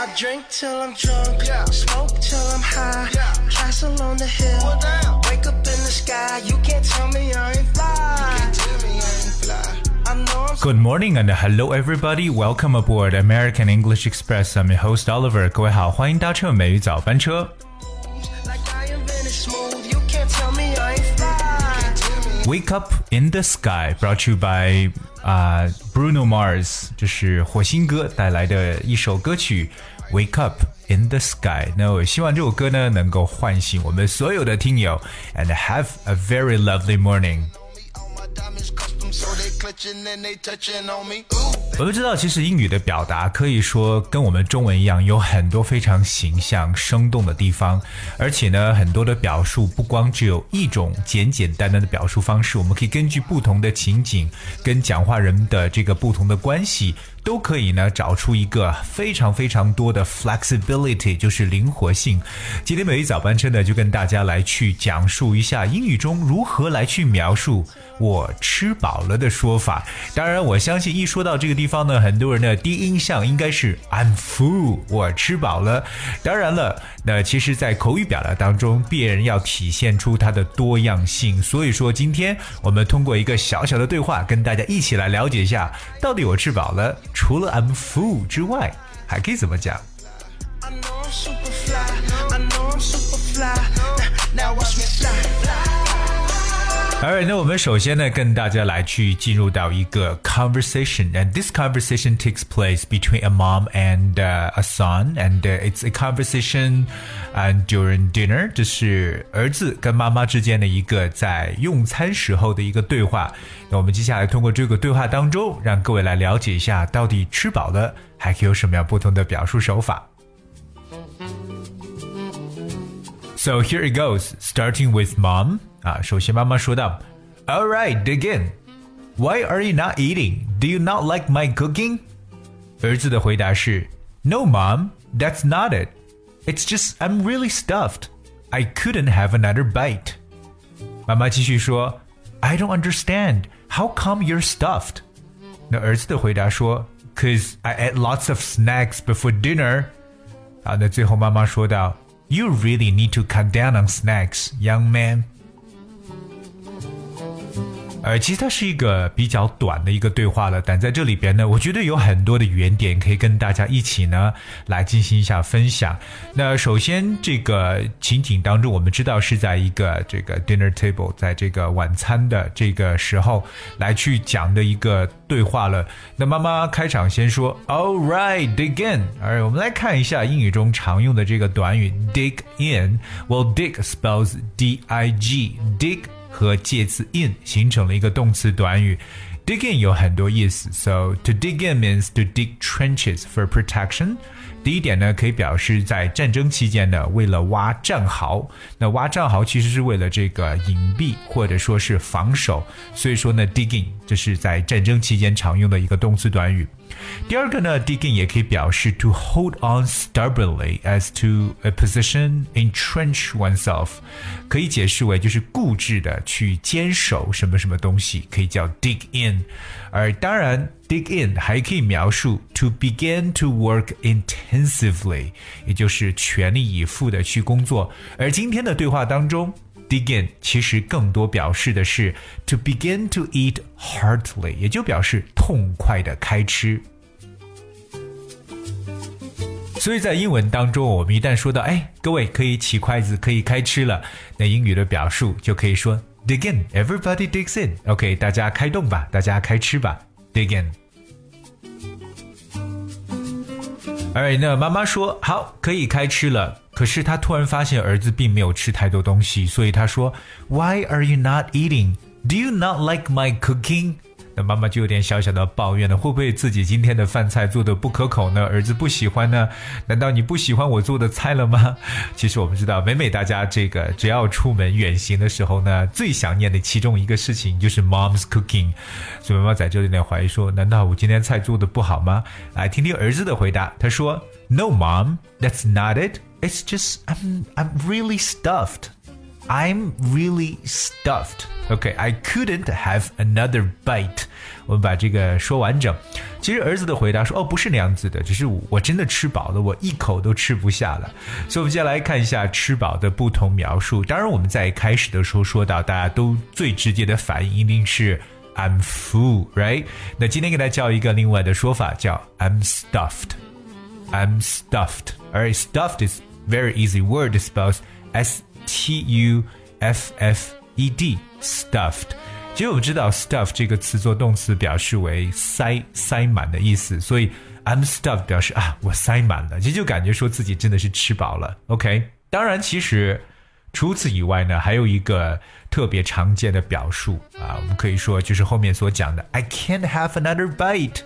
I drink till I'm drunk, smoke till I'm high. Castle on the hill, wake up in the sky. You can't tell me I ain't fly. Good morning and hello everybody. Welcome aboard American English Express. I'm your host Oliver. 各位好，欢迎搭乘美语早班车。 Like I invented smooth, you can't tell me I ain't fly. Wake Up in the Sky brought to you by 啊、Bruno Mars，这是火星哥带来的一首歌曲。 Wake Up in the Sky。那我希望这首歌呢能够唤醒我们所有的听友，and have a very lovely morning。我们知道，其实英语的表达可以说跟我们中文一样，有很多非常形象、生动的地方，而且呢，很多的表述不光只有一种简简单单的表述方式，我们可以根据不同的情景跟讲话人的这个不同的关系，都可以呢找出一个非常非常多的 flexibility，就是灵活性。今天每一早班车呢，就跟大家来去讲述一下英语中如何来去描述我吃饱了的说法。当然，我相信一说到这个地方呢，很多人的第一印象应该是 I'm full，我吃饱了。当然了，那其实，在口语表达当中，必然要体现出它的多样性。所以说，今天我们通过一个小小的对话，跟大家一起来了解一下，到底我吃饱了，除了 I'm full 之外，还可以怎么讲？Alright，那我们首先呢，跟大家来去进入到一个 conversation，and this conversation takes place between a mom and、uh, a son，and、uh, it's a conversation and during dinner，这是儿子跟妈妈之间的一个在用餐时候的一个对话。那我们接下来通过这个对话当中，让各位来了解一下，到底吃饱了还可以有什么样不同的表述手法。So here it goes, starting with mom. 啊，首先妈妈说道：“All right, dig in. Why are you not eating? Do you not like my cooking?” 儿子的回答是：“No, mom, that's not it. It's just I'm really stuffed. I couldn't have another bite.” 妈妈继续说：“I don't understand. How come you're stuffed?” 那儿子的回答说：“Cause I ate lots of snacks before dinner.” 啊，那最后妈妈说道：“You really need to cut down on snacks, young man.” 呃，其实它是一个比较短的一个对话了，但在这里边呢，我觉得有很多的原点可以跟大家一起呢来进行一下分享。那首先，这个情景当中，我们知道是在一个这个 dinner table，在这个晚餐的这个时候来去讲的一个对话了。那妈妈开场先说，All right, dig in。而我们来看一下英语中常用的这个短语 dig in。Well, dig spells D-I-G，dig。和介词 in 形成了一个动词短语。dig in 有很多意思，so to dig in means to dig trenches for protection。第一点呢，可以表示在战争期间呢，为了挖战壕。那挖战壕其实是为了这个隐蔽或者说是防守，所以说呢，dig in 这是在战争期间常用的一个动词短语。第二个呢，dig in 也可以表示 to hold on stubbornly as to a position entrench oneself，可以解释为就是固执的去坚守什么什么东西，可以叫 dig in。而当然，dig in 还可以描述 to begin to work intensively，也就是全力以赴的去工作。而今天的对话当中。Dig in 其实更多表示的是 to begin to eat heartily，也就表示痛快的开吃。所以在英文当中，我们一旦说到，哎，各位可以起筷子，可以开吃了，那英语的表述就可以说 dig in，everybody digs in。OK，大家开动吧，大家开吃吧，dig in。而那妈妈说好，可以开吃了。可是她突然发现儿子并没有吃太多东西，所以她说：“Why are you not eating? Do you not like my cooking?” 那妈妈就有点小小的抱怨了，会不会自己今天的饭菜做的不可口呢？儿子不喜欢呢？难道你不喜欢我做的菜了吗？其实我们知道，每每大家这个只要出门远行的时候呢，最想念的其中一个事情就是 mom's cooking。所以妈妈在这里有点怀疑说，难道我今天菜做的不好吗？来听听儿子的回答，他说：“No, mom, that's not it. It's just I'm I'm really stuffed.” I'm really stuffed. Okay, I couldn't have another bite. 我们把这个说完整。其实儿子的回答说：“哦，不是那样子的，只是我真的吃饱了，我一口都吃不下了。”所以，我们接下来看一下吃饱的不同描述。当然，我们在开始的时候说到，大家都最直接的反应一定是 "I'm full", right？那今天给大家教一个另外的说法，叫 "I'm stuffed". I'm stuffed. Alright, stuffed is very easy word. It spells S T U F F E D. Stuffed. 其实我们知道 stuff 这个词做动词表示为塞塞满的意思，所以 I'm stuffed 表示啊我塞满了，其实就感觉说自己真的是吃饱了。OK，当然其实除此以外呢，还有一个特别常见的表述啊，我们可以说就是后面所讲的 I can't have another bite，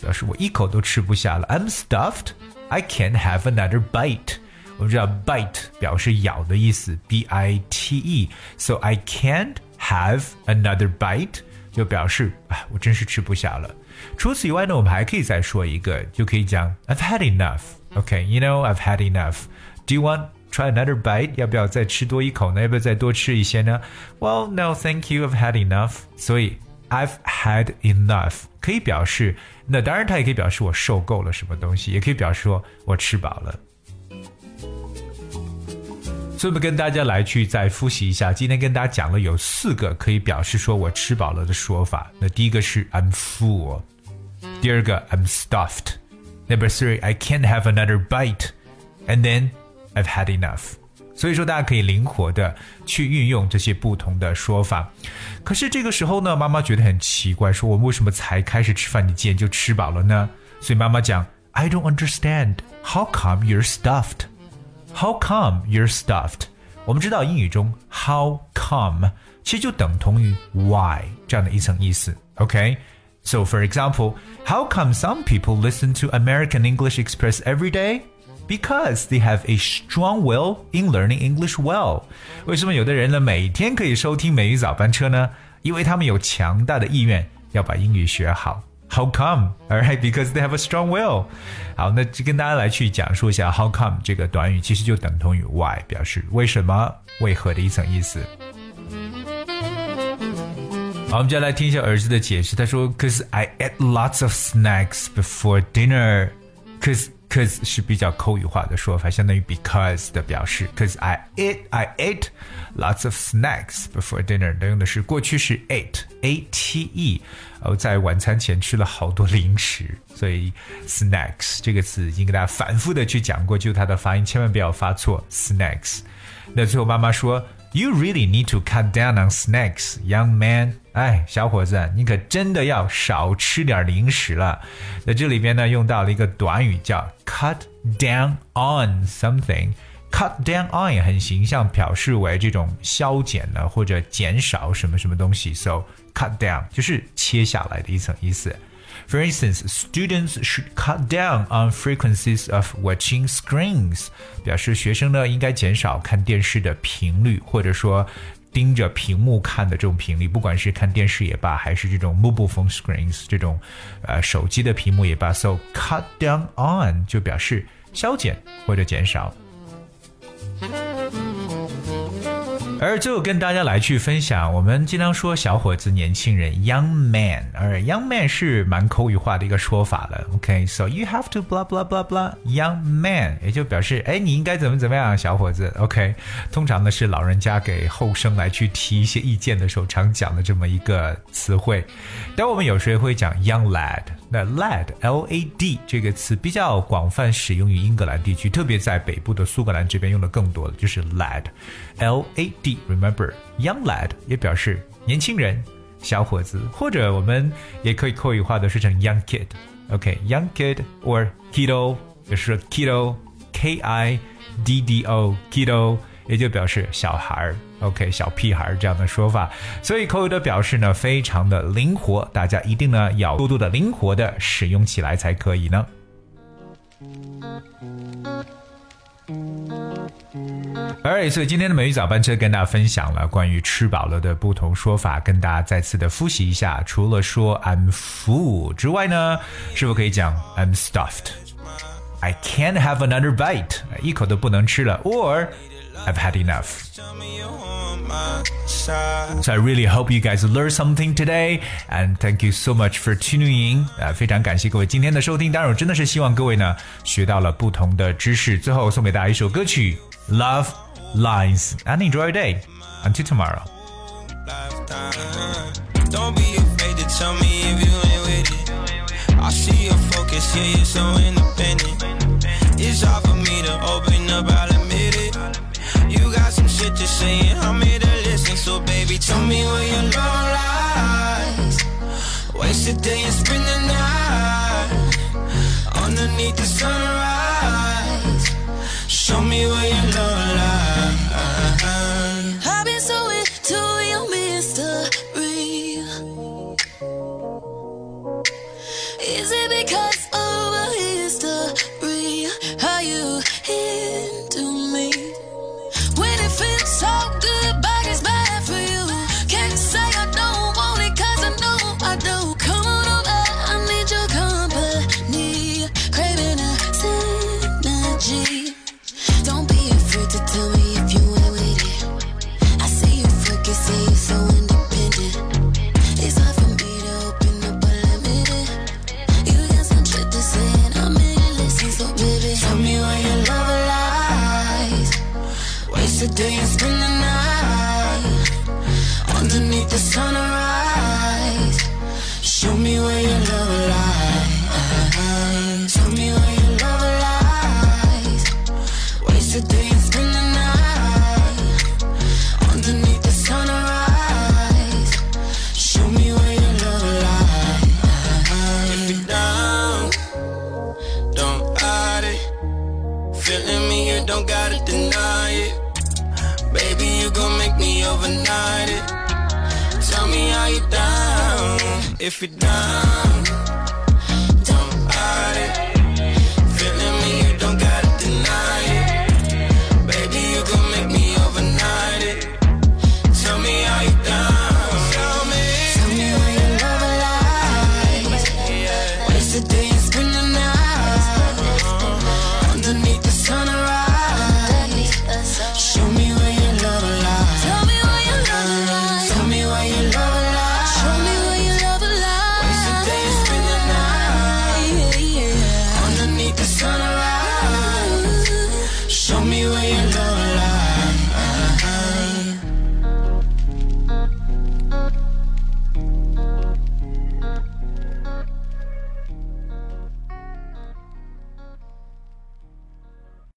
表示我一口都吃不下了。I'm stuffed, I can't have another bite。我们知道 bite 表示咬的意思，b i t e，so I can't。have another bite，就表示啊，我真是吃不下了。除此以外呢，我们还可以再说一个，就可以讲 I've had enough。OK，you、okay, know I've had enough。Do you want try another bite？要不要再吃多一口呢？要不要再多吃一些呢？Well, no, thank you. I've had enough。所以 I've had enough 可以表示，那当然它也可以表示我受够了什么东西，也可以表示说我吃饱了。 所以我们跟大家来去再复习一下，今天跟大家讲了有四个可以表示说我吃饱了的说法。那第一个是 I'm full，第二个 I'm stuffed，Number three I can't have another bite，and then I've had enough。所以说大家可以灵活的去运用这些不同的说法。可是这个时候呢，妈妈觉得很奇怪，说我们为什么才开始吃饭，你竟然就吃饱了呢？所以妈妈讲 I don't understand how come you're stuffed。 How come you're stuffed？我们知道英语中 how come 其实就等同于 why 这样的一层意思。OK。So, for example, how come some people listen to American English Express every day? Because they have a strong will in learning English well. 为什么有的人呢每天可以收听美语早班车呢？因为他们有强大的意愿要把英语学好。 how come? Alright, because they have a strong will. 好，那就跟大家来去讲述一下 how come 这个短语，其实就等同于 why，表示为什么、为何的一层意思。好，我们就来听一下儿子的解释。他说：“Cause I ate lots of snacks before dinner. Cause cause 是比较口语化的说法，相当于 because 的表示。Cause I ate I ate lots of snacks before dinner，它用的是过去式 ate a t e，呃，在晚餐前吃了好多零食，所以 snacks 这个词已经给大家反复的去讲过，就它的发音千万不要发错 snacks。那最后妈妈说。You really need to cut down on snacks, young man. 哎，小伙子，你可真的要少吃点零食了。在这里边呢，用到了一个短语叫 cut down on something。cut down on 很形象，表示为这种削减了或者减少什么什么东西。So cut down 就是切下来的一层意思。For instance, students should cut down on frequencies of watching screens，表示学生呢应该减少看电视的频率，或者说盯着屏幕看的这种频率，不管是看电视也罢，还是这种 mobile phone screens 这种呃手机的屏幕也罢。So cut down on 就表示削减或者减少。而最后跟大家来去分享，我们经常说小伙子、年轻人 （young man），而 young man 是蛮口语化的一个说法了。OK，so you have to blah blah blah blah young man，也就表示哎你应该怎么怎么样，小伙子。OK，通常呢是老人家给后生来去提一些意见的时候常讲的这么一个词汇。但我们有时候会讲 young lad。那 lad，l a d 这个词比较广泛使用于英格兰地区，特别在北部的苏格兰这边用的更多的就是 lad LAD, Remember，young lad 也表示年轻人、小伙子，或者我们也可以口语化的说成 young kid。OK，young kid or kiddo，也是 kiddo，k i d d o，kiddo。也就表示小孩儿，OK，小屁孩儿这样的说法，所以口语的表示呢，非常的灵活，大家一定呢要多多的灵活的使用起来才可以呢。Alright，所以今天的美语早班车跟大家分享了关于吃饱了的不同说法，跟大家再次的复习一下。除了说 I'm full 之外呢，是否可以讲 I'm stuffed？I can't have another bite，一口都不能吃了。Or I've had enough. So I really hope you guys learn something today, and thank you so much for tuning in. 啊，非常感谢各位今天的收听。当然，我真的是希望各位呢学到了不同的知识。最后送给大家一首歌曲。love, lines, and enjoy your day. Until tomorrow. Don't be afraid to tell me if you ain't with it. I see your focus, yeah, you're so independent. It's hard for me to open up, I'll admit it. You got some shit to say, and I'm here to listen. So, baby, tell me where your love lies. Day and spend this kind of